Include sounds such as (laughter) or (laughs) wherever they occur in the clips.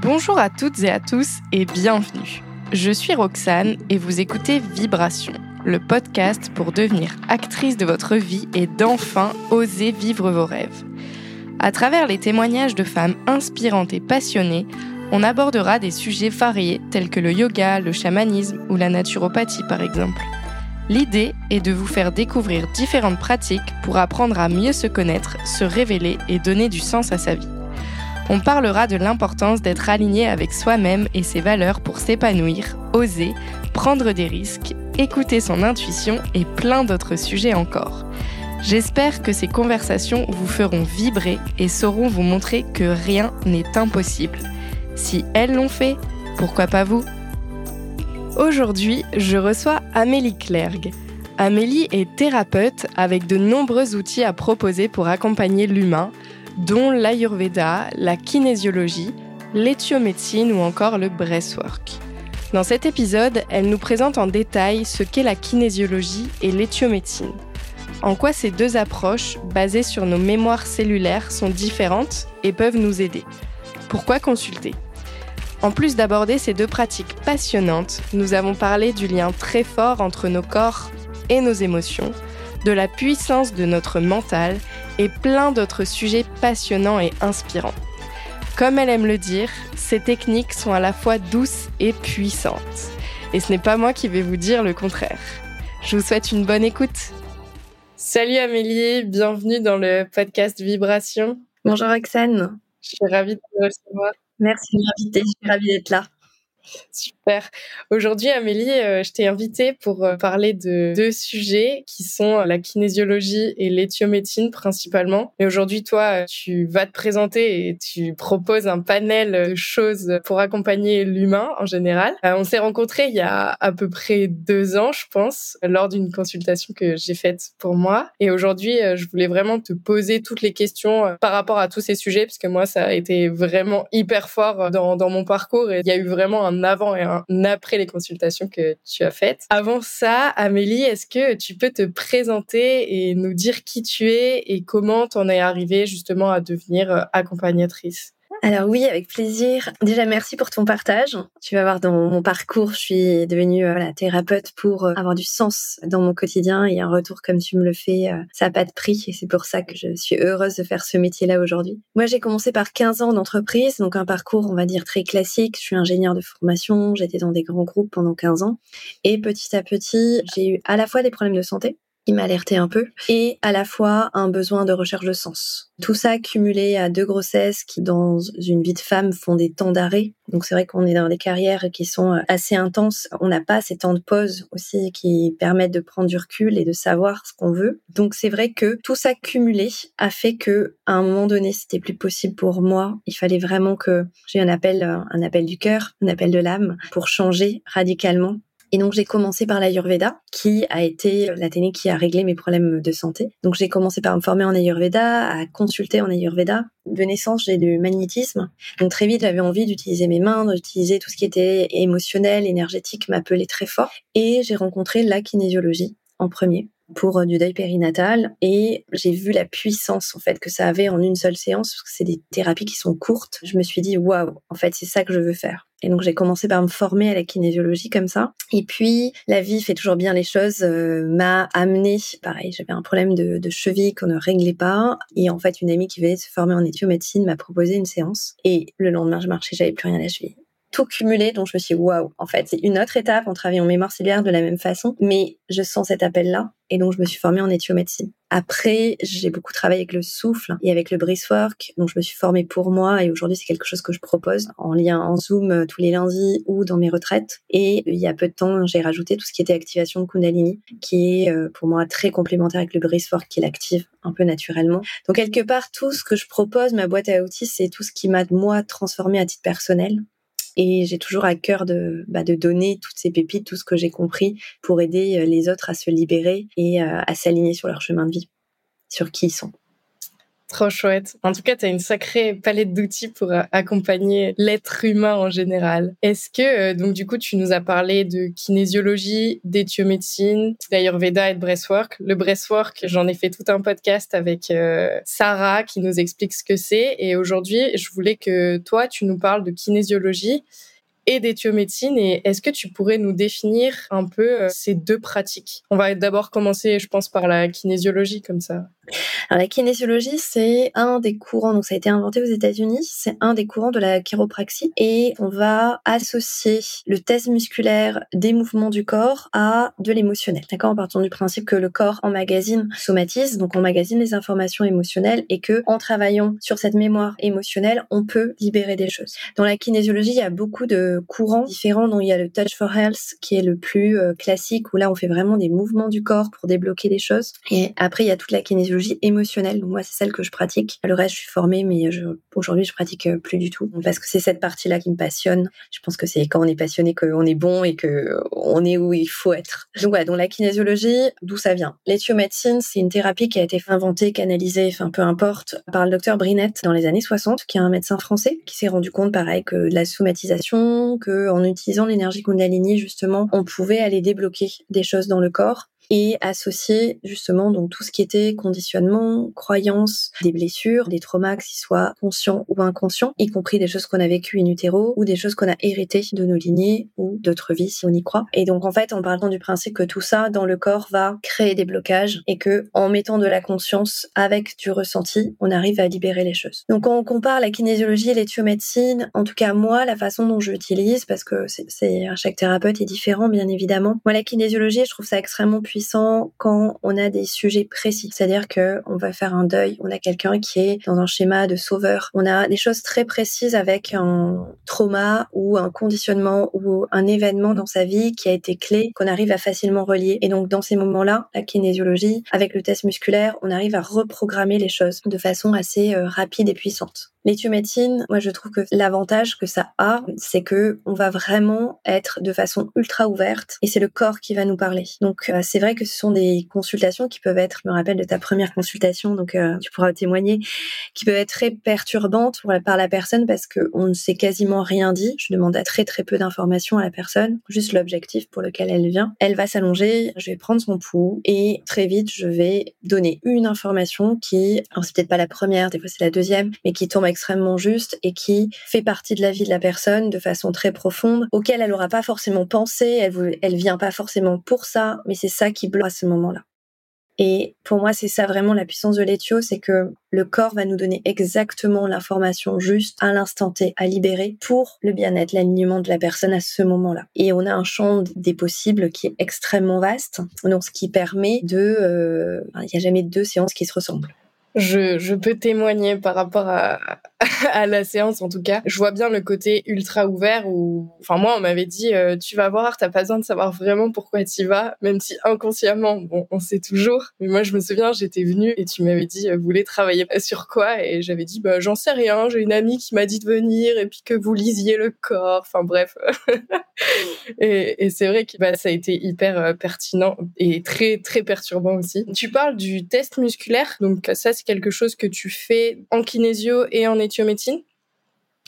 Bonjour à toutes et à tous et bienvenue. Je suis Roxane et vous écoutez Vibration, le podcast pour devenir actrice de votre vie et d'enfin oser vivre vos rêves. À travers les témoignages de femmes inspirantes et passionnées, on abordera des sujets variés tels que le yoga, le chamanisme ou la naturopathie par exemple. L'idée est de vous faire découvrir différentes pratiques pour apprendre à mieux se connaître, se révéler et donner du sens à sa vie. On parlera de l'importance d'être aligné avec soi-même et ses valeurs pour s'épanouir, oser, prendre des risques, écouter son intuition et plein d'autres sujets encore. J'espère que ces conversations vous feront vibrer et sauront vous montrer que rien n'est impossible. Si elles l'ont fait, pourquoi pas vous? Aujourd'hui, je reçois Amélie Clergue. Amélie est thérapeute avec de nombreux outils à proposer pour accompagner l'humain, dont l'ayurveda, la kinésiologie, l'éthiomédecine ou encore le breathwork. Dans cet épisode, elle nous présente en détail ce qu'est la kinésiologie et l'éthiomédecine. En quoi ces deux approches, basées sur nos mémoires cellulaires, sont différentes et peuvent nous aider? Pourquoi consulter? En plus d'aborder ces deux pratiques passionnantes, nous avons parlé du lien très fort entre nos corps et nos émotions, de la puissance de notre mental et plein d'autres sujets passionnants et inspirants. Comme elle aime le dire, ces techniques sont à la fois douces et puissantes. Et ce n'est pas moi qui vais vous dire le contraire. Je vous souhaite une bonne écoute. Salut Amélie, bienvenue dans le podcast Vibration. Bonjour Roxane. Je suis ravie de te recevoir. Merci de m'inviter, je suis ravie d'être là. Super. Aujourd'hui, Amélie, euh, je t'ai invitée pour euh, parler de deux sujets qui sont la kinésiologie et l'éthiomédecine principalement. Et aujourd'hui, toi, tu vas te présenter et tu proposes un panel de choses pour accompagner l'humain en général. Euh, on s'est rencontrés il y a à peu près deux ans, je pense, lors d'une consultation que j'ai faite pour moi. Et aujourd'hui, je voulais vraiment te poser toutes les questions par rapport à tous ces sujets, parce que moi, ça a été vraiment hyper fort dans, dans mon parcours et il y a eu vraiment un avant et un après les consultations que tu as faites. Avant ça, Amélie, est-ce que tu peux te présenter et nous dire qui tu es et comment t'en es arrivée justement à devenir euh, accompagnatrice? Alors oui, avec plaisir. Déjà, merci pour ton partage. Tu vas voir dans mon parcours, je suis devenue euh, voilà, thérapeute pour euh, avoir du sens dans mon quotidien et un retour comme tu me le fais, euh, ça n'a pas de prix et c'est pour ça que je suis heureuse de faire ce métier-là aujourd'hui. Moi, j'ai commencé par 15 ans d'entreprise, donc un parcours, on va dire, très classique. Je suis ingénieure de formation, j'étais dans des grands groupes pendant 15 ans et petit à petit, j'ai eu à la fois des problèmes de santé, qui m'alertait un peu, et à la fois un besoin de recherche de sens. Tout ça cumulé à deux grossesses qui, dans une vie de femme, font des temps d'arrêt. Donc c'est vrai qu'on est dans des carrières qui sont euh, assez intenses. On n'a pas ces temps de pause aussi qui permettent de prendre du recul et de savoir ce qu'on veut. Donc c'est vrai que tout ça cumulé a fait que, à un moment donné, c'était plus possible pour moi. Il fallait vraiment que j'ai un appel, euh, un appel du cœur, un appel de l'âme pour changer radicalement et donc j'ai commencé par l'Ayurveda, qui a été la technique qui a réglé mes problèmes de santé. Donc j'ai commencé par me former en Ayurveda, à consulter en Ayurveda. De naissance, j'ai du magnétisme. Donc très vite, j'avais envie d'utiliser mes mains, d'utiliser tout ce qui était émotionnel, énergétique, m'appelait très fort. Et j'ai rencontré la kinésiologie en premier pour euh, du deuil périnatal et j'ai vu la puissance en fait que ça avait en une seule séance parce que c'est des thérapies qui sont courtes. Je me suis dit waouh, en fait c'est ça que je veux faire. Et donc j'ai commencé par me former à la kinésiologie comme ça. Et puis la vie fait toujours bien les choses, euh, m'a amené, pareil, j'avais un problème de, de cheville qu'on ne réglait pas. Et en fait une amie qui venait se former en éthiomédecine m'a proposé une séance. Et le lendemain je marchais, j'avais plus rien à la cheville tout cumulé donc je me suis waouh en fait c'est une autre étape on travaille en mémoire cellulaire de la même façon. Mais je sens cet appel là et donc je me suis formée en éthiomédecine. Après j'ai beaucoup travaillé avec le souffle et avec le breathwork donc je me suis formée pour moi et aujourd'hui c'est quelque chose que je propose en lien en zoom euh, tous les lundis ou dans mes retraites. Et il y a peu de temps j'ai rajouté tout ce qui était activation de kundalini qui est euh, pour moi très complémentaire avec le breathwork qui l'active un peu naturellement. Donc quelque part tout ce que je propose ma boîte à outils c'est tout ce qui m'a moi transformé à titre personnel et j'ai toujours à cœur de, bah, de donner toutes ces pépites, tout ce que j'ai compris pour aider euh, les autres à se libérer et euh, à s'aligner sur leur chemin de vie, sur qui ils sont. Trop chouette. En tout cas, tu as une sacrée palette d'outils pour euh, accompagner l'être humain en général. Est-ce que, euh, donc du coup, tu nous as parlé de kinésiologie, d'éthiomédecine, d'ayurveda et de breathwork. Le breathwork, j'en ai fait tout un podcast avec euh, Sarah qui nous explique ce que c'est. Et aujourd'hui, je voulais que toi, tu nous parles de kinésiologie et d'éthiomédecine. Et est-ce que tu pourrais nous définir un peu ces deux pratiques? On va d'abord commencer, je pense, par la kinésiologie comme ça. Alors, la kinésiologie, c'est un des courants, donc ça a été inventé aux États-Unis, c'est un des courants de la chiropraxie et on va associer le test musculaire des mouvements du corps à de l'émotionnel. D'accord? En partant du principe que le corps emmagasine, somatise, donc emmagasine les informations émotionnelles et que en travaillant sur cette mémoire émotionnelle, on peut libérer des choses. Dans la kinésiologie, il y a beaucoup de courants différents, dont il y a le Touch for Health qui est le plus euh, classique où là on fait vraiment des mouvements du corps pour débloquer des choses. Et après, il y a toute la kinésiologie émotionnelle. Donc moi, c'est celle que je pratique. Le reste, je suis formée, mais aujourd'hui, je pratique euh, plus du tout parce que c'est cette partie-là qui me passionne. Je pense que c'est quand on est passionné qu'on est bon et que on est où il faut être. Donc voilà, donc la kinésiologie, d'où ça vient? L'éthiomédecine, c'est une thérapie qui a été inventée, canalisée, enfin peu importe, par le docteur Brinette dans les années 60, qui est un médecin français qui s'est rendu compte, pareil, que la somatisation, que en utilisant l'énergie Kundalini, justement, on pouvait aller débloquer des choses dans le corps et associer justement donc tout ce qui était conditionnement, croyances, des blessures, des traumas, qu'ils soient conscients ou inconscients, y compris des choses qu'on a vécues in utero ou des choses qu'on a héritées de nos lignées ou d'autres vies si on y croit. Et donc en fait, en parlant du principe que tout ça dans le corps va créer des blocages et que en mettant de la conscience avec du ressenti, on arrive à libérer les choses. Donc quand on compare la kinésiologie et l'éthiomédecine, en tout cas moi, la façon dont je l'utilise, parce que c'est chaque thérapeute est différent bien évidemment. Moi la kinésiologie, je trouve ça extrêmement puissant quand on a des sujets précis. C'est-à-dire que on va faire un deuil, on a quelqu'un qui est dans un schéma de sauveur. On a des choses très précises avec un trauma ou un conditionnement ou un événement dans sa vie qui a été clé, qu'on arrive à facilement relier. Et donc, dans ces moments-là, la kinésiologie, avec le test musculaire, on arrive à reprogrammer les choses de façon assez euh, rapide et puissante. L'éthiomédecine, moi je trouve que l'avantage que ça a, c'est que on va vraiment être de façon ultra ouverte et c'est le corps qui va nous parler. Donc euh, c'est vrai que ce sont des consultations qui peuvent être, je me rappelle de ta première consultation, donc euh, tu pourras témoigner, qui peuvent être très perturbantes pour, par la personne parce que on ne sait quasiment rien dit. Je demande à très très peu d'informations à la personne, juste l'objectif pour lequel elle vient. Elle va s'allonger, je vais prendre son pouls et très vite je vais donner une information qui, alors c'est peut-être pas la première, des fois c'est la deuxième, mais qui tombe extrêmement juste et qui fait partie de la vie de la personne de façon très profonde, auquel elle n'aura pas forcément pensé, elle, elle vient pas forcément pour ça, mais c'est ça qui bloque à ce moment-là. Et pour moi, c'est ça vraiment la puissance de l'éthio, c'est que le corps va nous donner exactement l'information juste à l'instant T à libérer pour le bien-être, l'alignement de la personne à ce moment-là. Et on a un champ des possibles qui est extrêmement vaste, donc ce qui permet de, euh, il n'y a jamais deux séances qui se ressemblent. Je, peux témoigner par rapport à, la séance en tout cas. Je vois bien le côté ultra ouvert où, enfin moi on m'avait dit euh, tu vas voir, t'as pas besoin de savoir vraiment pourquoi tu vas, même si inconsciemment, bon on sait toujours. Mais moi je me souviens j'étais venue et tu m'avais dit euh, vous voulez travailler sur quoi? Et j'avais dit bah j'en sais rien, j'ai une amie qui m'a dit de venir et puis que vous lisiez le corps. Enfin bref. (laughs) et, et c'est vrai que bah, ça a été hyper euh, pertinent et très très perturbant aussi. Tu parles du test musculaire, donc ça c'est quelque chose que tu fais en kinésio et en médecine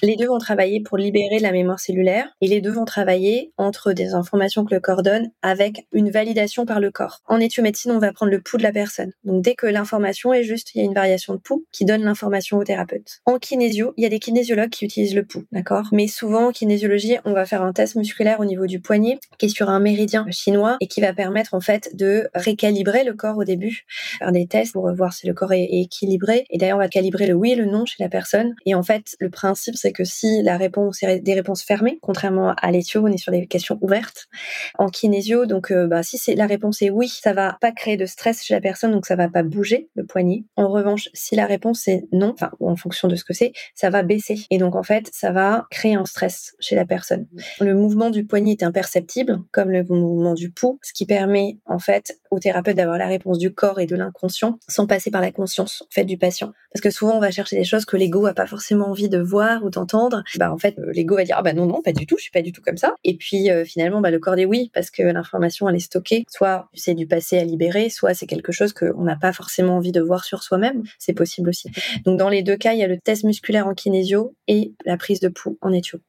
les deux vont travailler pour libérer la mémoire cellulaire et les deux vont travailler entre des informations que le corps donne avec une validation par le corps. En éthiomédecine, on va prendre le pouls de la personne. Donc dès que l'information est juste, il y a une variation de pouls qui donne l'information au thérapeute. En kinésio, il y a des kinésiologues qui utilisent le pouls, d'accord? Mais souvent en kinésiologie, on va faire un test musculaire au niveau du poignet qui est sur un méridien chinois et qui va permettre en fait de récalibrer le corps au début, faire des tests pour voir si le corps est, équilibré et d'ailleurs on va calibrer le oui et le non chez la personne et en fait le principe c'est que si la réponse est des réponses fermées, contrairement à l'éthio, on est sur des questions ouvertes. En kinésio, donc euh, bah, si c'est la réponse est oui, ça va pas créer de stress chez la personne, donc ça va pas bouger le poignet. En revanche, si la réponse est non, enfin en fonction de ce que c'est, ça va baisser et donc en fait ça va créer un stress chez la personne. Le mouvement du poignet est imperceptible, comme le mouvement du pouls, ce qui permet en fait au thérapeute d'avoir la réponse du corps et de l'inconscient sans passer par la conscience en fait du patient. Parce que souvent on va chercher des choses que l'ego a pas forcément envie de voir ou s'entendre, bah en fait l'ego va dire ah bah non non pas du tout, je suis pas du tout comme ça. Et puis finalement bah le corps dit oui parce que l'information elle est stockée. Soit c'est du passé à libérer, soit c'est quelque chose qu'on n'a pas forcément envie de voir sur soi-même. C'est possible aussi. Donc dans les deux cas, il y a le test musculaire en kinésio et la prise de pouls en éthio.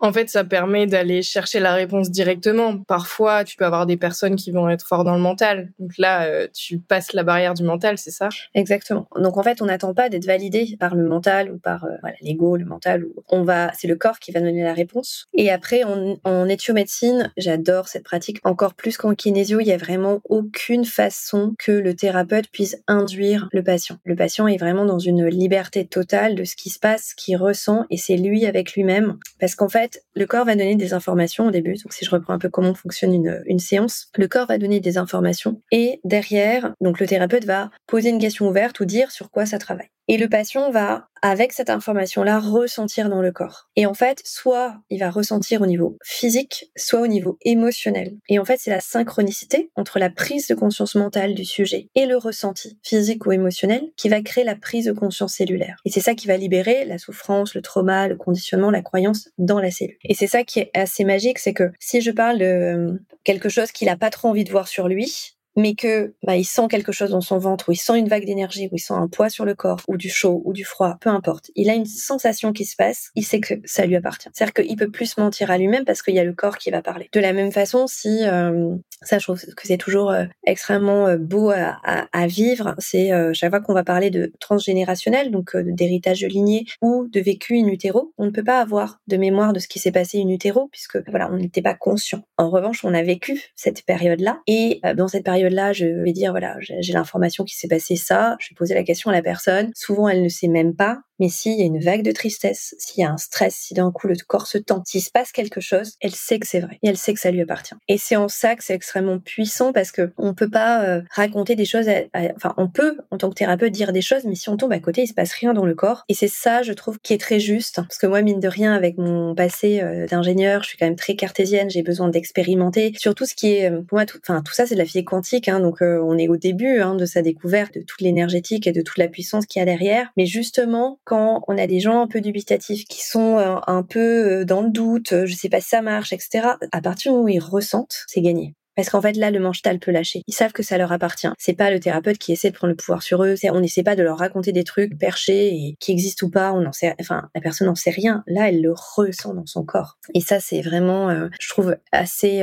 En fait, ça permet d'aller chercher la réponse directement. Parfois, tu peux avoir des personnes qui vont être fortes dans le mental. Donc là, euh, tu passes la barrière du mental, c'est ça? Exactement. Donc en fait, on n'attend pas d'être validé par le mental ou par euh, l'ego, le mental. On va, c'est le corps qui va donner la réponse. Et après, en, en j'adore cette pratique encore plus qu'en kinésio. Il y a vraiment aucune façon que le thérapeute puisse induire le patient. Le patient est vraiment dans une liberté totale de ce qui se passe, ce qu'il ressent, et c'est lui avec lui-même. Parce qu'en fait, le corps va donner des informations au début. Donc, si je reprends un peu comment fonctionne une, une séance, le corps va donner des informations et derrière, donc le thérapeute va poser une question ouverte ou dire sur quoi ça travaille. Et le patient va, avec cette information-là, ressentir dans le corps. Et en fait, soit il va ressentir au niveau physique, soit au niveau émotionnel. Et en fait, c'est la synchronicité entre la prise de conscience mentale du sujet et le ressenti physique ou émotionnel qui va créer la prise de conscience cellulaire. Et c'est ça qui va libérer la souffrance, le trauma, le conditionnement, la croyance dans la cellule. Et c'est ça qui est assez magique, c'est que si je parle de quelque chose qu'il a pas trop envie de voir sur lui, mais que bah, il sent quelque chose dans son ventre, ou il sent une vague d'énergie, ou il sent un poids sur le corps, ou du chaud, ou du froid, peu importe. Il a une sensation qui se passe, il sait que ça lui appartient. C'est-à-dire qu'il peut plus mentir à lui-même parce qu'il y a le corps qui va parler. De la même façon, si euh, ça, je trouve que c'est toujours euh, extrêmement euh, beau à, vivre, c'est chaque fois qu'on va parler de transgénérationnel, donc d'héritage de lignée ou de vécu in utero, on ne peut pas avoir de mémoire de ce qui s'est passé in utero puisque voilà, on n'était pas conscient. En revanche, on a vécu cette période-là et dans cette période là je vais dire, voilà, j'ai l'information qui s'est passé ça, je vais poser la question à la personne. Souvent, elle ne sait même pas mais s'il y a une vague de tristesse, s'il y a un stress, si d'un coup le corps se tend, s'il se passe quelque chose, elle sait que c'est vrai et elle sait que ça lui appartient. Et c'est en ça que c'est extrêmement puissant parce que on peut pas euh, raconter des choses, enfin on peut en tant que thérapeute dire des choses, mais si on tombe à côté, il se passe rien dans le corps. Et c'est ça, je trouve, qui est très juste parce que moi mine de rien, avec mon passé euh, d'ingénieur, je suis quand même très cartésienne, j'ai besoin d'expérimenter. Surtout ce qui est, pour moi, tout, enfin tout ça c'est de la physique quantique, hein, donc euh, on est au début hein, de sa découverte, de toute l'énergétique et de toute la puissance qu'il y a derrière. Mais justement, quand on a des gens un peu dubitatifs qui sont euh, un peu euh, dans le doute, euh, je sais pas si ça marche, etc. À partir du moment où ils ressentent, c'est gagné. Parce qu'en fait, là, le manche-tal peut lâcher. Ils savent que ça leur appartient. C'est pas le thérapeute qui essaie de prendre le pouvoir sur eux. On n'essaie pas de leur raconter des trucs perchés et qui existent ou pas. On en sait, enfin, la personne n'en sait rien. Là, elle le ressent dans son corps. Et ça, c'est vraiment, je trouve, assez,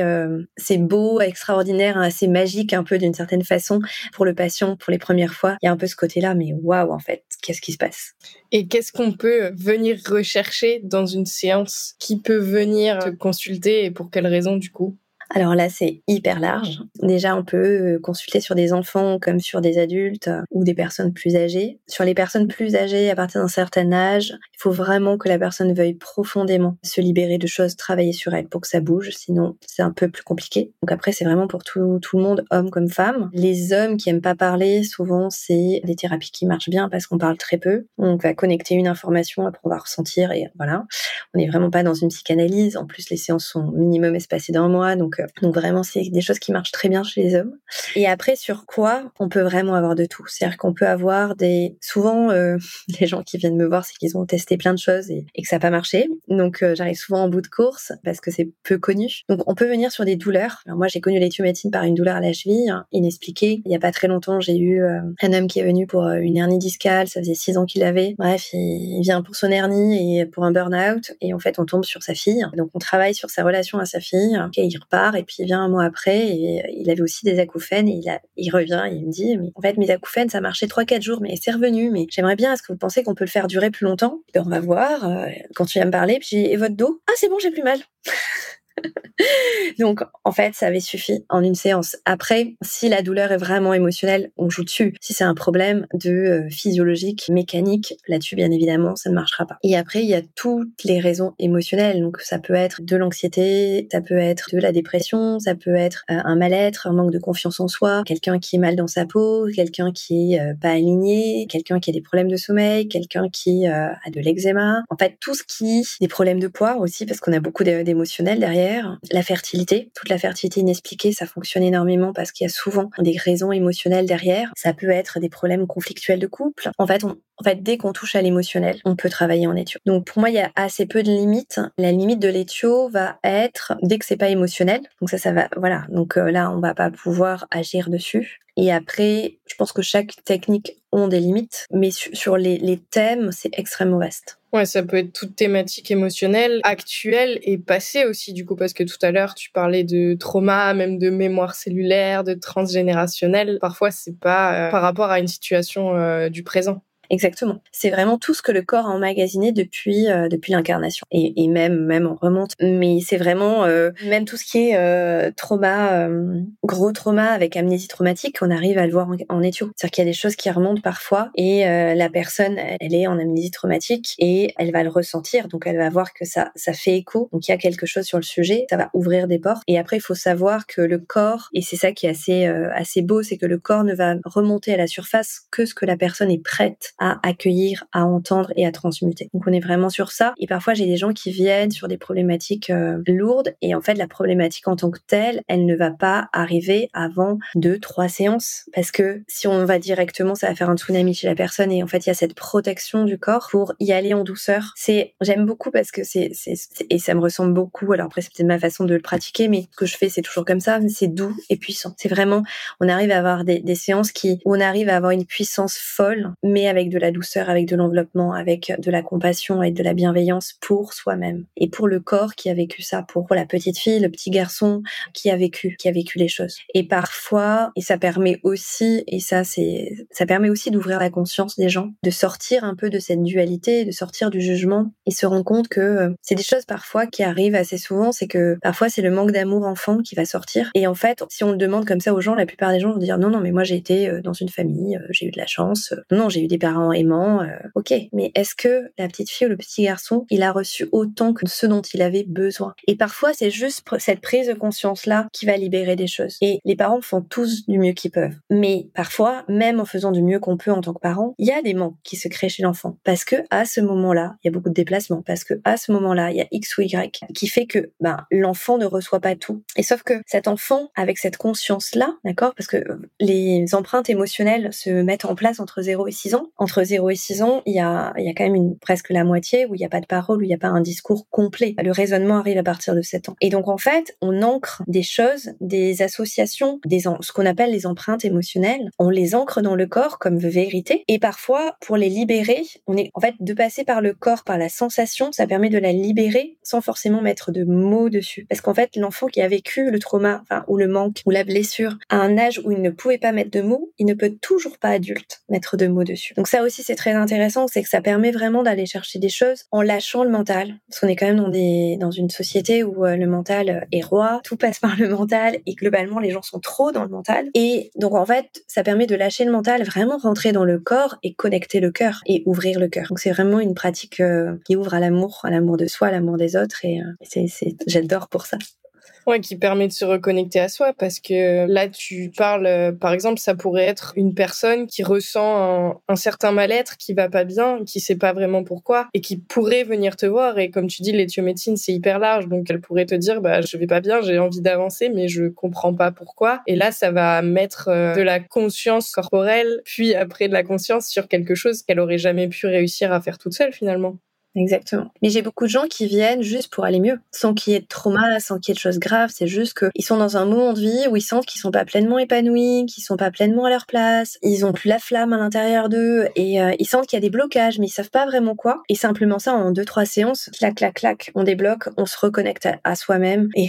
c'est beau, extraordinaire, hein, assez magique un peu d'une certaine façon pour le patient pour les premières fois. Il y a un peu ce côté-là, mais waouh, en fait, qu'est-ce qui se passe. Et qu'est-ce qu'on peut venir rechercher dans une séance Qui peut venir te consulter et pour quelles raisons du coup? Alors là, c'est hyper large. Déjà, on peut euh, consulter sur des enfants comme sur des adultes euh, ou des personnes plus âgées. Sur les personnes plus âgées, à partir d'un certain âge, il faut vraiment que la personne veuille profondément se libérer de choses, travailler sur elle pour que ça bouge. Sinon, c'est un peu plus compliqué. Donc après, c'est vraiment pour tout, tout le monde, hommes comme femmes. Les hommes qui aiment pas parler, souvent, c'est des thérapies qui marchent bien parce qu'on parle très peu. On va connecter une information, après on va ressentir et voilà. On n'est vraiment pas dans une psychanalyse. En plus, les séances sont minimum espacées d'un mois, donc donc, vraiment, c'est des choses qui marchent très bien chez les hommes. Et après, sur quoi on peut vraiment avoir de tout? C'est-à-dire qu'on peut avoir des... Souvent, euh, (laughs) les gens qui viennent me voir, c'est qu'ils ont testé plein de choses et, que ça n'a pas marché. Donc, euh, j'arrive souvent en bout de course parce que c'est peu connu. Donc, on peut venir sur des douleurs. Alors, moi, j'ai connu l'éthiométine par une douleur à la cheville, hein, inexpliquée. Il n'y a pas très longtemps, j'ai eu euh, un homme qui est venu pour une hernie discale. Ça faisait six ans qu'il l'avait. Bref, il, vient pour son hernie et pour un burn-out. Et en fait, on tombe sur sa fille. Donc, on travaille sur sa relation à sa fille. Et il repart et puis il vient un mois après et euh, il avait aussi des acouphènes et il, revient et il me dit mais en fait mes acouphènes ça marchait 3-4 jours mais c'est revenu mais j'aimerais bien est-ce que vous pensez qu'on peut le faire durer plus longtemps? Ben, on va voir quand tu viens me parler puis et votre dos? Ah c'est bon j'ai plus mal (laughs) Donc, en fait, ça avait suffi en une séance. Après, si la douleur est vraiment émotionnelle, on joue dessus. Si c'est un problème de euh, physiologique, mécanique, là-dessus, bien évidemment, ça ne marchera pas. Et après, il y a toutes les raisons émotionnelles. Donc, ça peut être de l'anxiété, ça peut être de la dépression, ça peut être euh, un mal-être, un manque de confiance en soi, quelqu'un qui est mal dans sa peau, quelqu'un qui est euh, pas aligné, quelqu'un qui a des problèmes de sommeil, quelqu'un qui a de l'eczéma. En fait, tout ce qui, des problèmes de poids aussi, parce qu'on a beaucoup d'émotionnels derrière La fertilité, toute la fertilité inexpliquée, ça fonctionne énormément parce qu'il y a souvent des raisons émotionnelles derrière. Ça peut être des problèmes conflictuels de couple. En fait, on, en fait, dès qu'on touche à l'émotionnel, on peut travailler en éthio. Donc pour moi, il y a assez peu de limites. La limite de l'éthio va être dès que c'est pas émotionnel. Donc ça, ça va, voilà. Donc euh, là, on va pas pouvoir agir dessus. Et après, je pense que chaque technique ont des limites, mais sur les, les thèmes, c'est extrêmement vaste. Ouais, ça peut être toute thématique émotionnelle, actuelle et passée aussi, du coup, parce que tout à l'heure, tu parlais de trauma, même de mémoire cellulaire, de transgénérationnel. Parfois, c'est pas euh, par rapport à une situation euh, du présent. Exactement. C'est vraiment tout ce que le corps a emmagasiné depuis euh, depuis l'incarnation et, et, même même on remonte. Mais c'est vraiment euh, même tout ce qui est euh, trauma, euh, gros trauma avec amnésie traumatique, on arrive à le voir en, en éthio. C'est-à-dire qu'il y a des choses qui remontent parfois et la personne elle est en amnésie traumatique et elle va le ressentir, donc elle va voir que ça ça fait écho, donc il y a quelque chose sur le sujet, ça va ouvrir des portes. Et après il faut savoir que le corps et c'est ça qui est assez assez beau, c'est que le corps ne va remonter à la surface que ce que la personne est prête à accueillir, à entendre et à transmuter. Donc on est vraiment sur ça. Et parfois j'ai des gens qui viennent sur des problématiques euh, lourdes et en fait la problématique en tant que telle, elle ne va pas arriver avant deux, trois séances parce que si on va directement, ça va faire un tsunami chez la personne et en fait il y a cette protection du corps pour y aller en douceur. C'est j'aime beaucoup parce que c'est et ça me ressemble beaucoup. Alors après c'est peut-être ma façon de le pratiquer, mais ce que je fais c'est toujours comme ça. C'est doux et puissant. C'est vraiment on arrive à avoir des, des séances qui où on arrive à avoir une puissance folle, mais avec de la douceur, avec de l'enveloppement, avec de la compassion et de la bienveillance pour soi-même et pour le corps qui a vécu ça, pour la petite fille, le petit garçon qui a vécu, qui a vécu les choses. Et parfois, et ça permet aussi, et ça c'est, ça permet aussi d'ouvrir la conscience des gens, de sortir un peu de cette dualité, de sortir du jugement et se rendre compte que euh, c'est des choses parfois qui arrivent assez souvent, c'est que parfois c'est le manque d'amour enfant qui va sortir. Et en fait, si on le demande comme ça aux gens, la plupart des gens vont dire non non mais moi j'ai été euh, dans une famille, euh, j'ai eu de la chance, non j'ai eu des parents aimant, euh, ok. Mais est-ce que la petite fille ou le petit garçon, il a reçu autant que ce dont il avait besoin? Et parfois, c'est juste cette prise de conscience-là qui va libérer des choses. Et les parents font tous du mieux qu'ils peuvent. Mais parfois, même en faisant du mieux qu'on peut en tant que parent, il y a des manques qui se créent chez l'enfant. Parce que à ce moment-là, il y a beaucoup de déplacements. Parce que à ce moment-là, il y a X ou Y qui fait que ben, l'enfant ne reçoit pas tout. Et sauf que cet enfant, avec cette conscience-là, d'accord? Parce que les empreintes émotionnelles se mettent en place entre 0 et 6 ans entre 0 et 6 ans, il y a, quand même presque la moitié où il n'y a pas de parole, où il n'y a pas un discours complet. Le raisonnement arrive à partir de 7 ans. Et donc, en fait, on ancre des choses, des associations, ce qu'on appelle les empreintes émotionnelles. On les ancre dans le corps comme vérité. Et parfois, pour les libérer, on est, en fait, de passer par le corps, par la sensation, ça permet de la libérer sans forcément mettre de mots dessus. Parce qu'en fait, l'enfant qui a vécu le trauma, ou le manque, ou la blessure, à un âge où il ne pouvait pas mettre de mots, il ne peut toujours pas adulte mettre de mots dessus. Donc ça, aussi c'est très intéressant, c'est que ça permet vraiment d'aller chercher des choses en lâchant le mental. Parce qu'on est quand même dans une société où euh, le mental euh, est roi, tout passe (laughs) par le mental et globalement les gens sont trop dans le mental. Et donc en fait, ça permet de lâcher le mental, vraiment rentrer dans le corps et connecter le cœur et ouvrir le cœur. Donc c'est vraiment une pratique euh, qui ouvre à l'amour, à l'amour de soi, à l'amour des autres et c'est j'adore pour ça. Ouais, qui permet de se reconnecter à soi parce que là, tu parles, euh, par exemple, ça pourrait être une personne qui ressent un, certain mal-être, qui va pas bien, qui sait pas vraiment pourquoi et qui pourrait venir te voir. Et comme tu dis, l'éthiomédecine, c'est hyper large. Donc, elle pourrait te dire, bah, je vais pas bien, j'ai envie d'avancer, mais je comprends pas pourquoi. Et là, ça va mettre euh, de la conscience corporelle, puis après de la conscience sur quelque chose qu'elle aurait jamais pu réussir à faire toute seule finalement. Exactement. Mais j'ai beaucoup de gens qui viennent juste pour aller mieux, sans qu'il y ait de trauma, sans qu'il y ait de choses graves. C'est juste qu'ils sont dans un moment de vie où ils sentent qu'ils sont pas pleinement épanouis, qu'ils sont pas pleinement à leur place, ils ont plus la flamme à l'intérieur d'eux et euh, ils sentent qu'il y a des blocages, mais ils savent pas vraiment quoi. Et simplement ça, en deux trois séances, clac clac clac, on débloque, on se reconnecte à, à soi-même et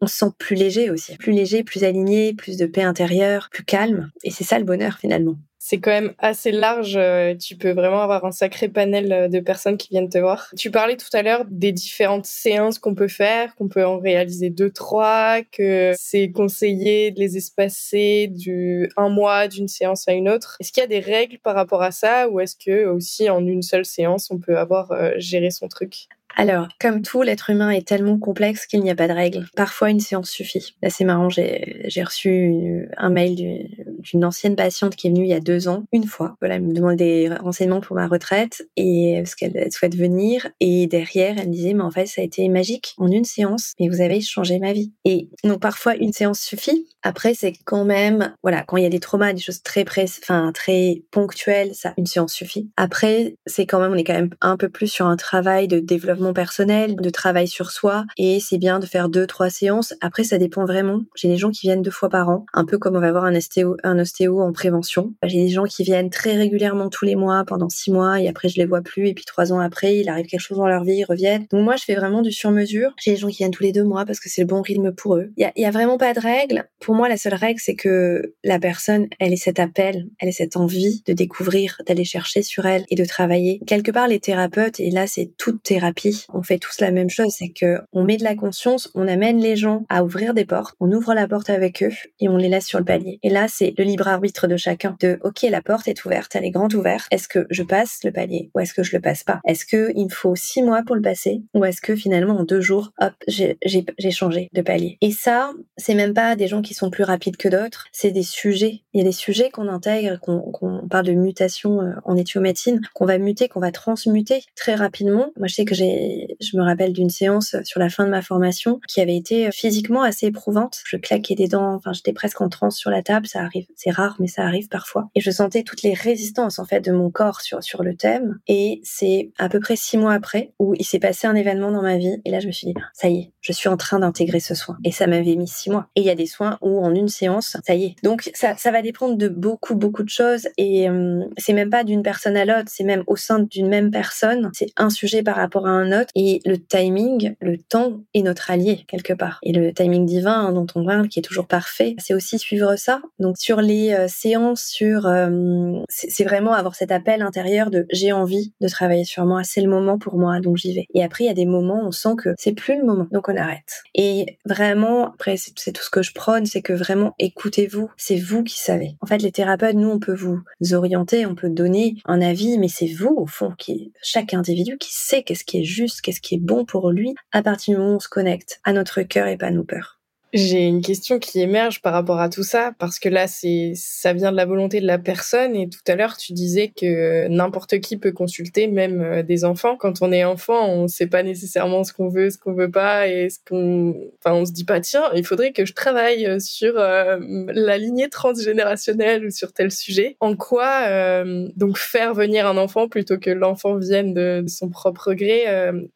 on se sent plus léger aussi, plus léger, plus aligné, plus de paix intérieure, plus calme. Et c'est ça le bonheur finalement c'est quand même assez large. Euh, tu peux vraiment avoir un sacré panel euh, de personnes qui viennent te voir. Tu parlais tout à l'heure des différentes séances qu'on peut faire, qu'on peut en réaliser deux, trois, que c'est conseillé de les espacer du un mois d'une séance à une autre. Est-ce qu'il y a des règles par rapport à ça ou est-ce que aussi en une seule séance on peut avoir euh, géré son truc? Alors, comme tout, l'être humain est tellement complexe qu'il n'y a pas de règle. Parfois, une séance suffit. Là, c'est marrant, j'ai reçu un mail d'une ancienne patiente qui est venue il y a deux ans, une fois. Voilà, elle me demandait des renseignements pour ma retraite et parce qu'elle souhaite venir. Et derrière, elle me disait, mais en fait, ça a été magique en une séance, mais vous avez changé ma vie. Et donc, parfois, une séance suffit. Après, c'est quand même, voilà, quand il y a des traumas, des choses très enfin, très ponctuelles, ça, une séance suffit. Après, c'est quand même, on est quand même un peu plus sur un travail de développement personnel, de travail sur soi. Et c'est bien de faire deux, trois séances. Après, ça dépend vraiment. J'ai des gens qui viennent deux fois par an, un peu comme on va voir un ostéo, un ostéo en prévention. J'ai des gens qui viennent très régulièrement tous les mois pendant six mois et après je les vois plus. Et puis trois ans après, il arrive quelque chose dans leur vie, ils reviennent. Donc moi, je fais vraiment du sur-mesure. J'ai des gens qui viennent tous les deux mois parce que c'est le bon rythme pour eux. Il y a, y a vraiment pas de règle. Pour moi, la seule règle, c'est que la personne, elle ait cet appel, elle ait cette envie de découvrir, d'aller chercher sur elle et de travailler. Quelque part, les thérapeutes, et là, c'est toute thérapie. On fait tous la même chose, c'est que on met de la conscience, on amène les gens à ouvrir des portes, on ouvre la porte avec eux et on les laisse sur le palier. Et là, c'est le libre arbitre de chacun. De, ok, la porte est ouverte, elle est grande ouverte. Est-ce que je passe le palier ou est-ce que je le passe pas? Est-ce que il me faut six mois pour le passer ou est-ce que finalement en deux jours, hop, j'ai changé de palier? Et ça, c'est même pas des gens qui sont plus rapides que d'autres, c'est des sujets. Il y a des sujets qu'on intègre, qu'on parle de mutation euh, en éthiomédecine, qu'on va muter, qu'on va transmuter très rapidement. Moi, je sais que j'ai, je me rappelle d'une séance sur la fin de ma formation qui avait été euh, physiquement assez éprouvante. Je claquais des dents, enfin, j'étais presque en transe sur la table. Ça arrive, c'est rare, mais ça arrive parfois. Et je sentais toutes les résistances en fait de mon corps sur sur le thème. Et c'est à peu près six mois après où il s'est passé un événement dans ma vie. Et là, je me suis dit, ça y est, je suis en train d'intégrer ce soin. Et ça m'avait mis six mois. Et il y a des soins où en une séance, ça y est. Donc ça, ça va dépendre de beaucoup, beaucoup de choses. Et euh, c'est même pas d'une personne à l'autre, c'est même au sein d'une même personne. C'est un sujet par rapport à un Et le timing, le temps est notre allié quelque part. Et le timing divin hein, dont on parle, qui est toujours parfait, c'est aussi suivre ça. Donc sur les euh, séances, sur euh, c'est vraiment avoir cet appel intérieur de j'ai envie de travailler sur moi, c'est le moment pour moi, donc j'y vais. Et après il y a des moments, on sent que c'est plus le moment, donc on arrête. Et vraiment, après c'est tout ce que je prône, c'est que vraiment écoutez-vous, c'est vous qui savez. En fait, les thérapeutes, nous on peut vous orienter, on peut donner un avis, mais c'est vous au fond qui chaque individu qui sait qu'est-ce qui est juste, qu'est-ce qui est bon pour lui à partir du moment où on se connecte à notre cœur et pas à nos peurs. J'ai une question qui émerge par rapport à tout ça parce que là c'est ça vient de la volonté de la personne et tout à l'heure tu disais que n'importe qui peut consulter même euh, des enfants. Quand on est enfant on sait pas nécessairement ce qu'on veut ce qu'on veut pas et ce qu'on enfin on se dit pas tiens il faudrait que je travaille euh, sur euh, la lignée transgénérationnelle ou sur tel sujet. En quoi donc faire venir un enfant plutôt que l'enfant vienne de, son propre gré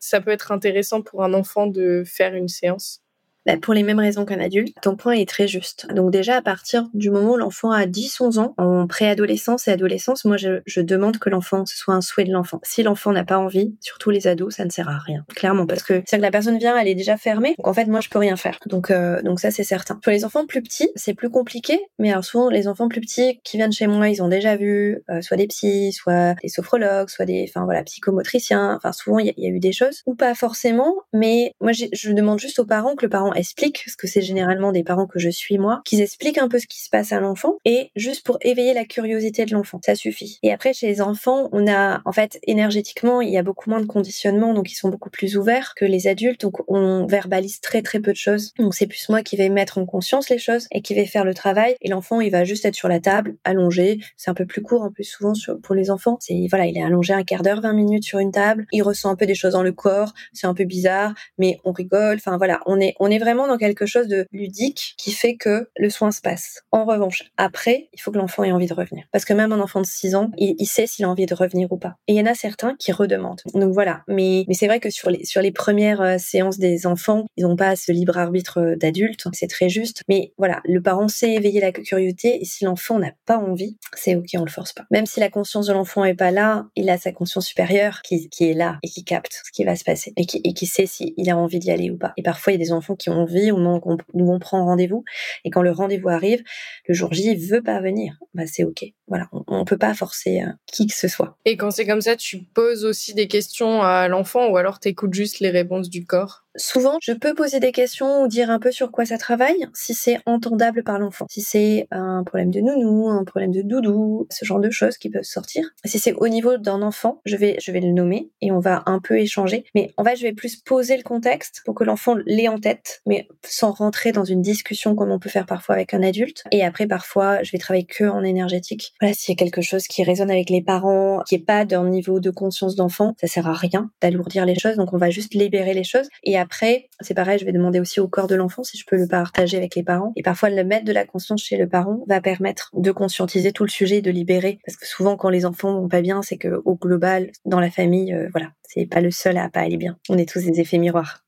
ça peut être intéressant pour un enfant de faire une séance? Bah, pour les mêmes raisons qu'un adulte, ton point est très juste. Donc déjà, à partir du moment où l'enfant a 10-11 ans, en préadolescence et adolescence, moi, je, je demande que l'enfant, ce soit un souhait de l'enfant. Si l'enfant n'a pas envie, surtout les ados, ça ne sert à rien, clairement, parce que c'est que la personne vient, elle est déjà fermée, donc en fait, moi, je peux rien faire. Donc, euh, donc ça, c'est certain. Pour les enfants plus petits, c'est plus compliqué, mais alors souvent, les enfants plus petits qui viennent chez moi, ils ont déjà vu euh, soit des psys, soit des sophrologues, soit des, enfin voilà, psychomotriciens, enfin souvent, il y, y, a eu des choses, ou pas forcément, mais moi, je demande juste aux parents que le parent expliquent, parce que c'est généralement des parents que je suis moi, qu'ils expliquent un peu ce qui se passe à l'enfant et juste pour éveiller la curiosité de l'enfant. Ça suffit. Et après, chez les enfants, on a, en fait, énergétiquement, il y a beaucoup moins de conditionnement, donc ils sont beaucoup plus ouverts que les adultes, donc on verbalise très très peu de choses. Donc c'est plus moi qui vais mettre en conscience les choses et qui vais faire le travail et l'enfant, il va juste être sur la table, allongé. C'est un peu plus court en plus souvent pour les enfants. C'est, voilà, il est allongé un quart d'heure, 20 minutes sur une table. Il ressent un peu des choses dans le corps. C'est un peu bizarre, mais on rigole. Enfin voilà, on est, on est vraiment dans quelque chose de ludique qui fait que le soin se passe. En revanche, après, il faut que l'enfant ait envie de revenir. Parce que même un enfant de 6 ans, il, sait s'il a envie de revenir ou pas. Et il y en a certains qui redemandent. Donc voilà. Mais, c'est vrai que sur les, premières euh, séances des enfants, ils n'ont pas ce libre arbitre euh, d'adulte. C'est très juste. Mais voilà, le parent sait éveiller la curiosité et si l'enfant n'a pas envie, c'est ok, on le force pas. Même si la conscience de l'enfant est pas là, il a sa conscience supérieure qui, est là et qui capte ce qui va se passer et qui sait s'il a envie d'y aller ou pas. Et parfois, il y a des enfants qui ont moment où on prend rendez-vous. Et quand le rendez-vous arrive, le jour J veut pas venir, bah c'est ok. voilà, on, ne peut pas forcer euh, qui que ce soit. Et quand c'est comme ça, tu poses aussi des questions à l'enfant ou alors tu écoutes juste les réponses du corps? Souvent, je peux poser des questions ou dire un peu sur quoi ça travaille, si c'est entendable par l'enfant. Si c'est un problème de nounou, un problème de doudou, ce genre de choses qui peuvent sortir. Si c'est au niveau d'un enfant, je vais, je vais le nommer et on va un peu échanger. Mais en fait, je vais plus poser le contexte pour que l'enfant l'ait en tête, mais sans rentrer dans une discussion comme on peut faire parfois avec un adulte. Et après, parfois, je vais travailler que en énergétique. Voilà, s'il y a quelque chose qui résonne avec les parents, qui est pas d'un niveau de conscience d'enfant, ça sert à rien d'alourdir les choses. Donc, on va juste libérer les choses. Et c'est pareil, je vais demander aussi au corps de l'enfant si je peux le partager avec les parents. Et parfois, le mettre de la conscience chez le parent va permettre de conscientiser tout le sujet, de libérer. Parce que souvent, quand les enfants vont pas bien, c'est que au global, dans la famille, euh, voilà, c'est pas le seul à pas aller bien. On est tous des effets miroirs.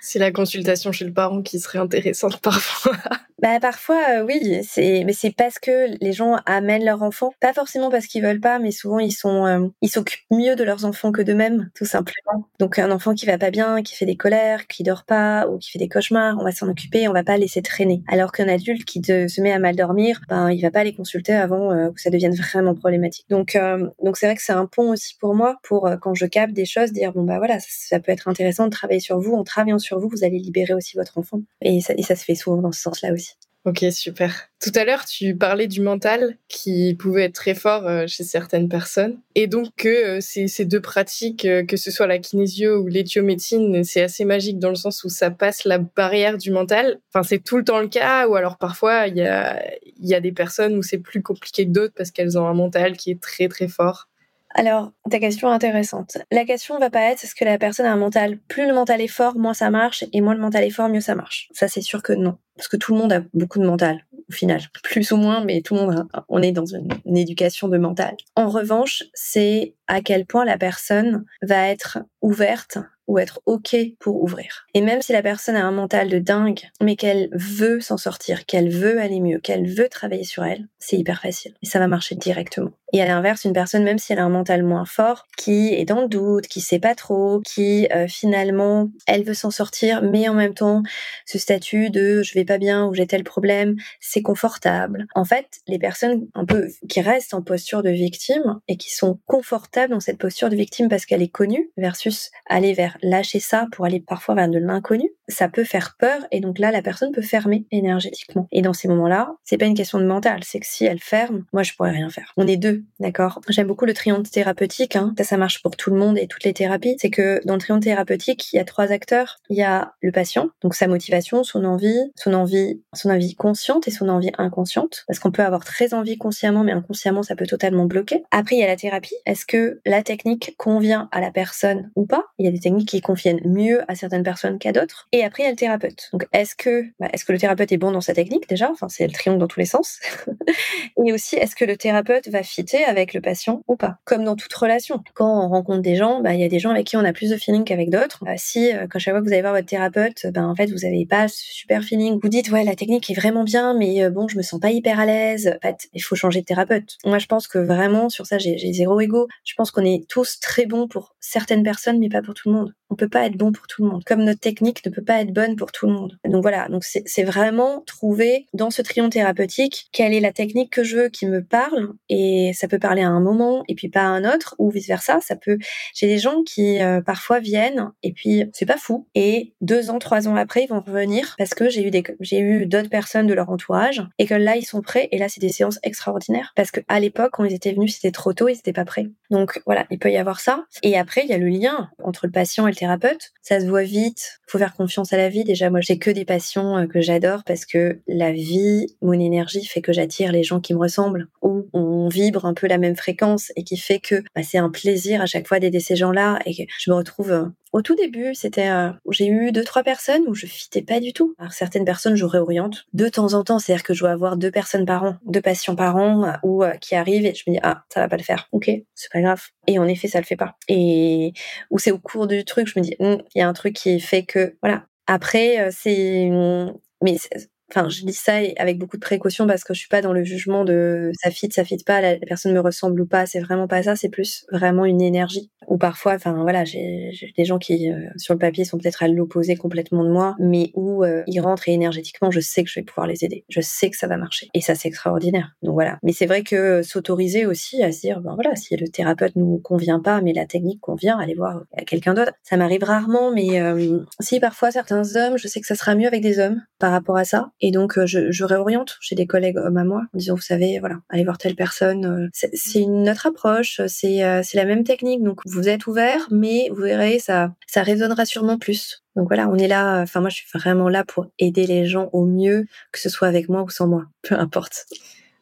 C'est la consultation chez le parent qui serait intéressante (laughs) parfois. Bah parfois oui, c'est mais c'est parce que les gens amènent leurs enfants, pas forcément parce qu'ils veulent pas, mais souvent ils sont ils s'occupent mieux de leurs enfants que d'eux-mêmes, tout simplement. Donc un enfant qui va pas bien, qui fait des colères, qui dort pas ou qui fait des cauchemars, on va s'en occuper, on va pas laisser traîner. Alors qu'un adulte qui se met à mal dormir, ben il va pas les consulter avant que ça devienne vraiment problématique. Donc donc c'est vrai que c'est un pont aussi pour moi pour quand je capte des choses dire bon bah voilà, ça, ça, peut être intéressant de travailler sur vous, en travaillant sur vous, vous allez libérer aussi votre enfant. Et ça, et ça se fait souvent dans ce sens-là aussi. Ok, super. Tout à l'heure, tu parlais du mental qui pouvait être très fort euh, chez certaines personnes. Et donc que euh, ces, deux pratiques, euh, que ce soit la kinésio ou l'éthiomédecine, c'est assez magique dans le sens où ça passe la barrière du mental. Enfin, c'est tout le temps le cas, ou alors parfois, il y a, y a des personnes où c'est plus compliqué que d'autres parce qu'elles ont un mental qui est très très fort. Alors, ta question est intéressante. La question va pas être est-ce que la personne a un mental, plus le mental est fort, moins ça marche, et moins le mental est fort, mieux ça marche? Ça, c'est sûr que non. Parce que tout le monde a beaucoup de mental, au final. (laughs) Plus ou moins, mais tout le monde, on est dans une éducation de mental. En revanche, c'est à quel point la personne va être ouverte ou être OK pour ouvrir. Et même si la personne a un mental de dingue, mais qu'elle veut s'en sortir, qu'elle veut aller mieux, qu'elle veut travailler sur elle, c'est hyper facile. Et ça va marcher directement. Et à l'inverse, une personne, même si elle a un mental moins fort, qui est dans le doute, qui sait pas trop, qui euh, finalement, elle veut s'en sortir, mais en même temps, ce statut de je vais pas bien ou j'ai tel problème, c'est confortable. En fait, les personnes un peu qui restent en posture de victime et qui sont confortables dans cette posture de victime parce qu'elle est connue versus aller vers lâcher ça pour aller parfois vers de l'inconnu, ça peut faire peur et donc là la personne peut fermer énergétiquement. Et dans ces moments-là, c'est pas une question de mental, c'est que si elle ferme, moi je pourrais rien faire. On est deux, d'accord? J'aime beaucoup le triangle thérapeutique, hein. ça ça marche pour tout le monde et toutes les thérapies. C'est que dans le triangle thérapeutique, il y a trois acteurs. Il y a le patient, donc sa motivation, son envie, son envie, son envie consciente et son envie inconsciente, parce qu'on peut avoir très envie consciemment, mais inconsciemment ça peut totalement bloquer. Après il y a la thérapie. Est-ce que la technique convient à la personne ou pas? Il y a des techniques qui conviennent mieux à certaines personnes qu'à d'autres. Et après, il y a le thérapeute. Donc, est-ce que, bah, est-ce que le thérapeute est bon dans sa technique déjà? Enfin, c'est le triangle dans tous les sens. (laughs) et aussi, est-ce que le thérapeute va fitter avec le patient ou pas? Comme dans toute relation. Quand on rencontre des gens, bah, il y a des gens avec qui on a plus de feeling qu'avec d'autres. Bah, si, euh, quand chaque fois que vous allez voir votre thérapeute, ben en fait, vous n'avez pas super feeling, vous dites, ouais, la technique est vraiment bien, mais euh, bon, je me sens pas hyper à l'aise. En fait, il faut changer de thérapeute. Moi, je pense que vraiment, sur ça, j'ai zéro ego. Je pense qu'on est tous très bons pour certaines personnes, mais pas pour tout le monde on peut pas être bon pour tout le monde, comme notre technique ne peut pas être bonne pour tout le monde. Donc voilà, donc c'est vraiment trouver dans ce triangle thérapeutique quelle est la technique que je veux qui me parle et ça peut parler à un moment et puis pas à un autre ou vice versa. Ça peut. J'ai des gens qui euh, parfois viennent et puis c'est pas fou et deux ans, trois ans après ils vont revenir parce que j'ai eu des j'ai eu d'autres personnes de leur entourage et que là ils sont prêts et là c'est des séances extraordinaires parce que à l'époque quand ils étaient venus c'était trop tôt ils étaient pas prêts. Donc voilà, il peut y avoir ça et après il y a le lien entre le patient et le thérapeute. Ça se voit vite. Faut faire confiance à la vie. Déjà, moi, j'ai que des passions euh, que j'adore parce que la vie, mon énergie fait que j'attire les gens qui me ressemblent ou on vibre un peu la même fréquence et qui fait que bah, c'est un plaisir à chaque fois d'aider ces gens-là et que je me retrouve euh, au tout début, c'était euh, j'ai eu deux trois personnes où je fitais pas du tout. Alors certaines personnes, je réoriente de temps en temps, c'est-à-dire que je dois avoir deux personnes par an, deux patients par an ou qui arrivent et je me dis ah ça va pas le faire. Ok, c'est pas grave. Et en effet, ça le fait pas. Et ou c'est au cours du truc, je me dis hum, il y a un truc qui fait que voilà. Après, euh, c'est mais enfin, je dis ça avec beaucoup de précaution parce que je suis pas dans le jugement de ça fit, ça fit pas, la, personne me ressemble ou pas. C'est vraiment pas ça. C'est plus vraiment une énergie. Ou parfois, enfin voilà, j'ai des gens qui euh, sur le papier sont peut-être à l'opposé complètement de moi, mais où euh, ils rentrent et énergétiquement, je sais que je vais pouvoir les aider. Je sais que ça va marcher. Et ça, c'est extraordinaire. Donc voilà. Mais c'est vrai que s'autoriser aussi à se dire, ben voilà, si le thérapeute nous convient pas, mais la technique convient, aller voir quelqu'un d'autre. Ça m'arrive rarement, mais euh, si parfois certains hommes, je sais que ça sera mieux avec des hommes par rapport à ça. Et donc, euh, je, je réoriente chez des collègues hommes à moi en disant, vous savez, voilà, allez voir telle personne. Euh, c'est une autre approche, c'est la même technique. Donc, vous êtes ouvert, mais vous verrez, ça, ça résonnera sûrement plus. Donc voilà, on est là. Enfin, moi, je suis vraiment là pour aider les gens au mieux, que ce soit avec moi ou sans moi, peu importe.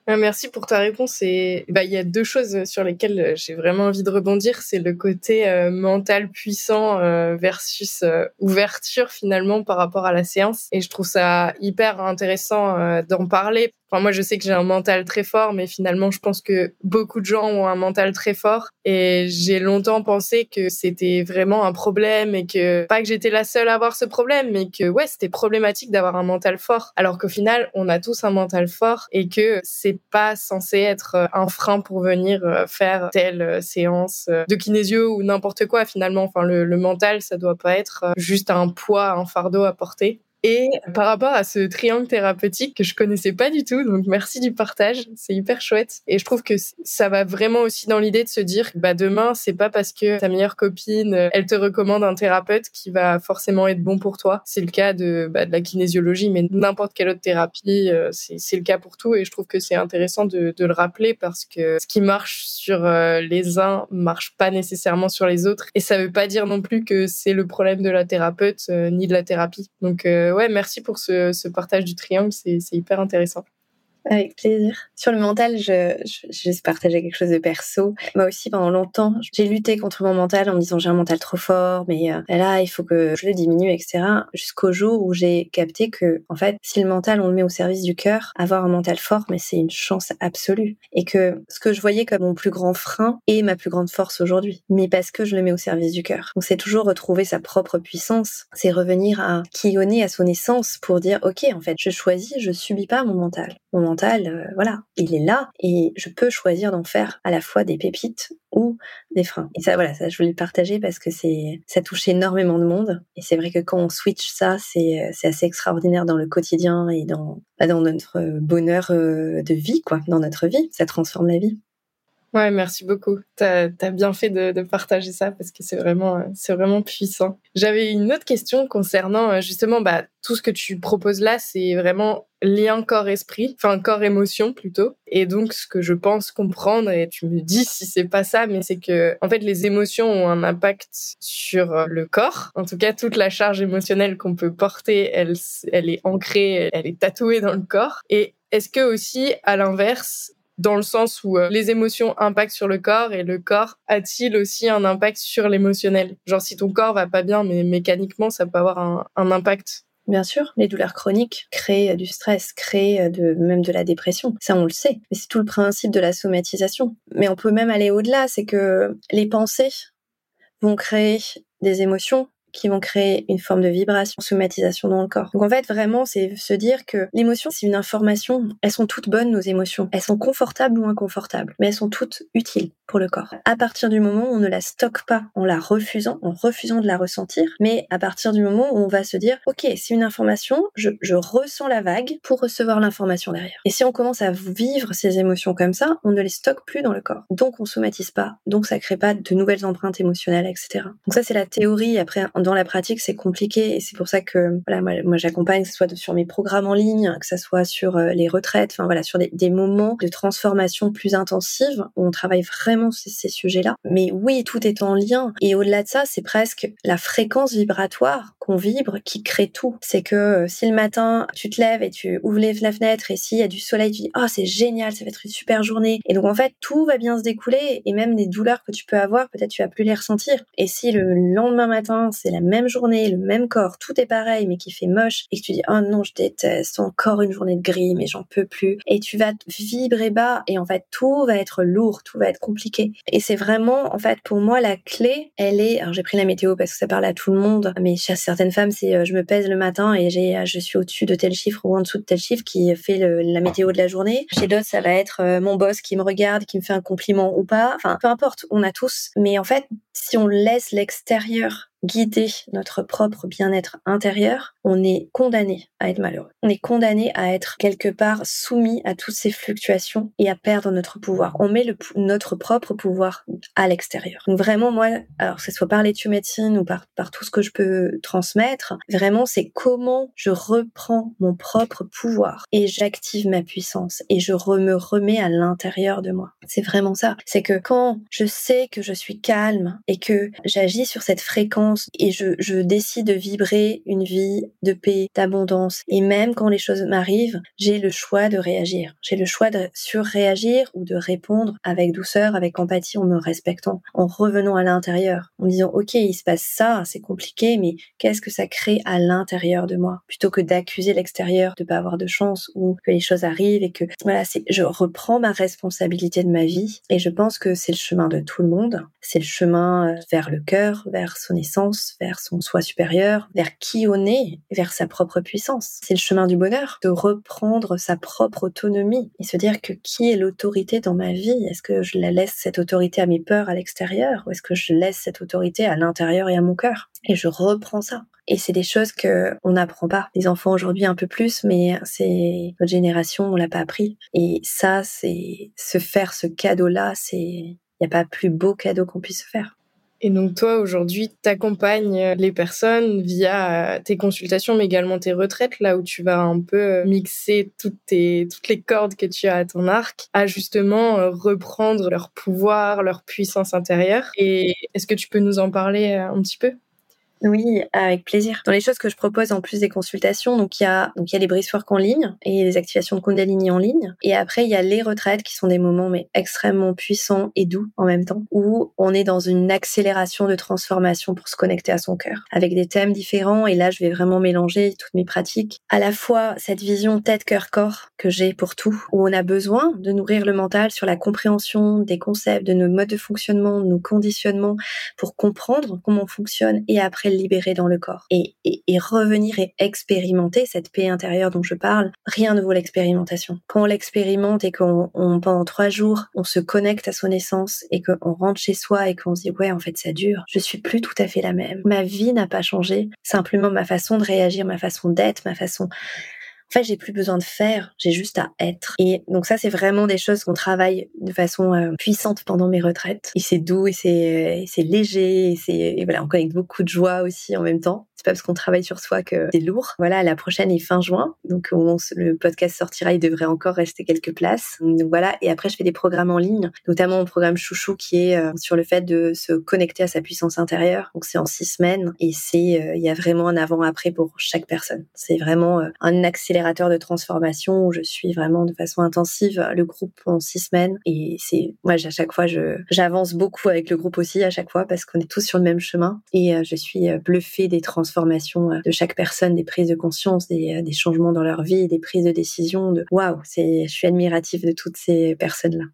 Ah, merci pour ta réponse. Et bah, il y a deux choses sur lesquelles euh, j'ai vraiment envie de rebondir. C'est le côté euh, mental puissant euh, versus ouverture finalement par rapport à la séance. Et je trouve ça hyper intéressant d'en parler moi, je sais que j'ai un mental très fort, mais finalement, je pense que beaucoup de gens ont un mental très fort. Et j'ai longtemps pensé que c'était vraiment un problème et que pas que j'étais la seule à avoir ce problème, mais que ouais, c'était problématique d'avoir un mental fort. Alors qu'au final, on a tous un mental fort et que c'est pas censé être euh, un frein pour venir euh, faire telle euh, séance de kinésio ou n'importe quoi. Finalement, enfin, le, le mental, ça doit pas être juste un poids, un fardeau à porter. Et par rapport à ce triangle thérapeutique que je connaissais pas du tout, donc merci du partage, c'est hyper chouette. Et je trouve que ça va vraiment aussi dans l'idée de se dire, bah demain c'est pas parce que ta meilleure copine, euh, elle te recommande un thérapeute qui va forcément être bon pour toi. C'est le cas de, bah, de la kinésiologie, mais n'importe quelle autre thérapie, euh, c'est le cas pour tout. Et je trouve que c'est intéressant de, de, le rappeler parce que ce qui marche sur euh, les uns marche pas nécessairement sur les autres. Et ça veut pas dire non plus que c'est le problème de la thérapeute ni de la thérapie. Donc ouais, merci pour ce, ce partage du triangle, c'est hyper intéressant. Avec plaisir. Sur le mental, je, je, je partager quelque chose de perso. Moi aussi, pendant longtemps, j'ai lutté contre mon mental en me disant j'ai un mental trop fort, mais euh, là, il faut que je le diminue, etc. Jusqu'au jour où j'ai capté que, en fait, si le mental, on le met au service du cœur, avoir un mental fort, mais c'est une chance absolue. Et que ce que je voyais comme mon plus grand frein est ma plus grande force aujourd'hui. Mais parce que je le mets au service du cœur. Donc c'est toujours retrouver sa propre puissance. C'est revenir à qui on est à son essence pour dire, OK, en fait, je choisis, je subis pas mon mental. Mon mental, euh, voilà, il est là et je peux choisir d'en faire à la fois des pépites ou des freins. Et ça, voilà, ça, je voulais le partager parce que c'est, ça touche énormément de monde. Et c'est vrai que quand on switch ça, c'est, c'est assez extraordinaire dans le quotidien et dans, bah, dans notre bonheur euh, de vie, quoi, dans notre vie. Ça transforme la vie. Ouais, merci beaucoup. Tu as, bien fait de, de, partager ça parce que c'est vraiment, c'est vraiment puissant. J'avais une autre question concernant euh, justement bah, tout ce que tu proposes là, c'est vraiment lien corps-esprit, enfin corps-émotion plutôt. Et donc, ce que je pense comprendre, et tu me dis si c'est pas ça, mais c'est que en fait, les émotions ont un impact sur euh, le corps. En tout cas, toute la charge émotionnelle qu'on peut porter, elle, elle est ancrée, elle est tatouée dans le corps. Et est-ce que aussi, à l'inverse, dans le sens où euh, les émotions impactent sur le corps et le corps a-t-il aussi un impact sur l'émotionnel? Genre si ton corps va pas bien, mais mécaniquement ça peut avoir un, impact. Bien sûr, les douleurs chroniques créent du stress, créent de, même de la dépression. Ça, on le sait. Mais c'est tout le principe de la somatisation. Mais on peut même aller au-delà, c'est que les pensées vont créer des émotions qui vont créer une forme de vibration, somatisation dans le corps. Donc en fait, vraiment, c'est se dire que l'émotion, c'est une information. Elles sont toutes bonnes, nos émotions. Elles sont confortables ou inconfortables, mais elles sont toutes utiles pour le corps. À partir du moment où on ne la stocke pas en la refusant, en refusant de la ressentir, mais à partir du moment où on va se dire, ok, c'est une information, je, ressens la vague pour recevoir l'information derrière. Et si on commence à vivre ces émotions comme ça, on ne les stocke plus dans le corps. Donc on somatise pas, donc ça crée pas de nouvelles empreintes émotionnelles, etc. Donc ça c'est la théorie. Après, dans la pratique, c'est compliqué et c'est pour ça que voilà, moi, j'accompagne que ce soit sur mes programmes en ligne, que ce soit sur euh, les retraites, enfin voilà, sur des, moments de transformation plus intensive où on travaille vraiment sur ces sujets-là. Mais oui, tout est en lien et au-delà de ça, c'est presque la fréquence vibratoire qu'on vibre qui crée tout. C'est que euh, si le matin tu te lèves et tu ouvres la fenêtre et s'il y a du soleil, tu dis oh c'est génial, ça va être une super journée. Et donc en fait tout va bien se découler et même des douleurs que tu peux avoir, peut-être tu vas plus les ressentir. Et si le lendemain matin c'est la même journée, le même corps, tout est pareil, mais qui fait moche, et que tu dis, oh non, je déteste, encore une journée de gris, mais j'en peux plus. Et tu vas vibrer bas, et en fait, tout va être lourd, tout va être compliqué. Et c'est vraiment, en fait, pour moi, la clé, elle est, alors j'ai pris la météo parce que ça parle à tout le monde, mais chez certaines femmes, c'est, euh, je me pèse le matin et j'ai, je suis au-dessus de tel chiffre ou en dessous de tel chiffre qui fait la météo de la journée. Chez d'autres, ça va être euh, mon boss qui me regarde, qui me fait un compliment ou pas. Enfin, peu importe, on a tous. Mais en fait, si on laisse l'extérieur guider notre propre bien-être intérieur, on est condamné à être malheureux. On est condamné à être quelque part soumis à toutes ces fluctuations et à perdre notre pouvoir. On met le, notre propre pouvoir à l'extérieur. Donc vraiment, moi, alors que ce soit par médecine ou par tout ce que je peux transmettre, vraiment, c'est comment je reprends mon propre pouvoir et j'active ma puissance et je me remets à l'intérieur de moi. C'est vraiment ça. C'est que quand je sais que je suis calme et que j'agis sur cette fréquence et je, décide de vibrer une vie de paix, d'abondance. Et même quand les choses m'arrivent, j'ai le choix de réagir. J'ai le choix de surréagir ou de répondre avec douceur, avec empathie, en me respectant, en revenant à l'intérieur, en disant ok, il se passe ça, c'est compliqué, mais qu'est-ce que ça crée à l'intérieur de moi, plutôt que d'accuser l'extérieur de pas avoir de chance ou que les choses arrivent et que voilà, c'est je reprends ma responsabilité de ma vie et je pense que c'est le chemin de tout le monde. C'est le chemin euh, vers le cœur, vers son essence vers son soi supérieur, vers qui on est, vers sa propre puissance. C'est le chemin du bonheur, de reprendre sa propre autonomie et se dire que qui est l'autorité dans ma vie? Est-ce que je la laisse cette autorité à mes peurs à l'extérieur ou est-ce que je laisse cette autorité à l'intérieur et à mon cœur? Et je reprends ça. Et c'est des choses que on n'apprend pas. Les enfants aujourd'hui un peu plus, mais c'est notre génération, on l'a pas appris. Et ça, c'est se faire ce cadeau-là, c'est il n'y a pas plus beau cadeau qu'on puisse se faire. Et donc toi, aujourd'hui, t'accompagnes les personnes via tes consultations, mais également tes retraites, là où tu vas un peu euh, mixer toutes, tes, toutes les cordes que tu as à ton arc, à justement euh, reprendre leur pouvoir, leur puissance intérieure. Et est-ce que tu peux nous en parler euh, un petit peu? Oui, avec plaisir. Dans les choses que je propose en plus des consultations, donc il y a donc il y a les work en ligne et les activations de Kundalini en ligne, et après il y a les retraites qui sont des moments mais extrêmement puissants et doux en même temps, où on est dans une accélération de transformation pour se connecter à son cœur, avec des thèmes différents. Et là, je vais vraiment mélanger toutes mes pratiques, à la fois cette vision tête cœur corps que j'ai pour tout, où on a besoin de nourrir le mental sur la compréhension des concepts, de nos modes de fonctionnement, de nos conditionnements, pour comprendre comment on fonctionne, et après libérer dans le corps et, revenir et expérimenter cette paix intérieure dont je parle. Rien ne vaut l'expérimentation. Quand on l'expérimente et qu'on pendant trois jours on se connecte à son essence et qu'on rentre chez soi et qu'on se dit ouais en fait ça dure, je suis plus tout à fait la même. Ma vie n'a pas changé, simplement ma façon de réagir, ma façon d'être, ma façon en fait, j'ai plus besoin de faire, j'ai juste à être. Et donc ça, c'est vraiment des choses qu'on travaille de façon euh, puissante pendant mes retraites. Et c'est doux et c'est c'est léger et et voilà, on connecte beaucoup de joie aussi en même temps. Pas parce qu'on travaille sur soi que c'est lourd. Voilà, la prochaine est fin juin, donc on, le podcast sortira, il devrait encore rester quelques places. Donc voilà, et après je fais des programmes en ligne, notamment mon programme Chouchou qui est euh, sur le fait de se connecter à sa puissance intérieure. Donc c'est en six semaines et c'est euh, il y a vraiment un avant-après pour chaque personne. C'est vraiment un accélérateur de transformation où je suis vraiment de façon intensive le groupe en six semaines. Et c'est, moi, à chaque fois, je, j'avance beaucoup avec le groupe aussi à chaque fois parce qu'on est tous sur le même chemin. Et euh, je suis euh, bluffée des transformations euh, de chaque personne, des prises de conscience, des, des changements dans leur vie, des prises de décision. De waouh, c'est, je suis admirative de toutes ces personnes-là.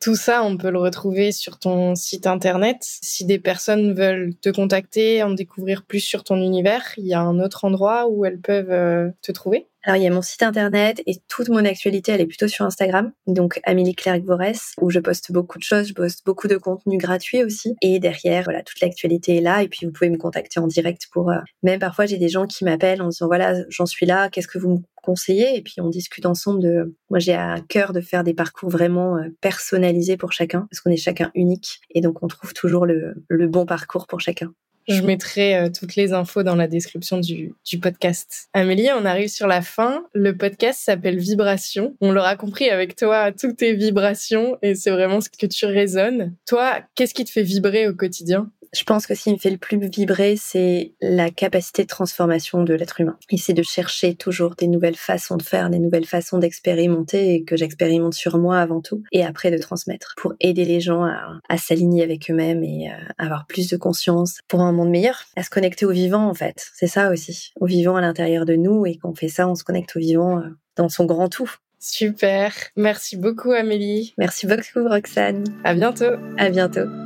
Tout ça, on peut le retrouver sur ton site internet. Si des personnes veulent te contacter, en découvrir plus sur ton univers, il y a un autre endroit où elles peuvent te trouver? Alors, il y a mon site internet et toute mon actualité, elle est plutôt sur Instagram. Donc, Amélie Clerc Vorès, où je poste beaucoup de choses. Je poste beaucoup de contenu gratuit aussi. Et derrière, voilà, toute l'actualité est là. Et puis, vous pouvez me contacter en direct pour, euh, même parfois, j'ai des gens qui m'appellent en disant, voilà, j'en suis là. Qu'est-ce que vous me conseillez? Et puis, on discute ensemble de, moi, j'ai à cœur de faire des parcours vraiment euh, personnalisés pour chacun parce qu'on est chacun unique. Et donc, on trouve toujours le bon parcours pour chacun. Je mettrai euh, toutes les infos dans la description du, du, podcast. Amélie, on arrive sur la fin. Le podcast s'appelle Vibration. On l'aura compris avec toi, toutes tes vibrations et c'est vraiment ce que tu résonnes. Toi, qu'est-ce qui te fait vibrer au quotidien? Je pense que ce qui me fait le plus vibrer, c'est la capacité de transformation de l'être humain. Et c'est de chercher toujours des nouvelles façons de faire, des nouvelles façons d'expérimenter et que j'expérimente sur moi avant tout et après de transmettre pour aider les gens à, à s'aligner avec eux-mêmes et à avoir plus de conscience pour un monde meilleur, à se connecter au vivant en fait. C'est ça aussi, au vivant à l'intérieur de nous et qu'on fait ça, on se connecte au vivant euh, dans son grand tout. Super. Merci beaucoup Amélie. Merci beaucoup Roxane. À bientôt. À bientôt.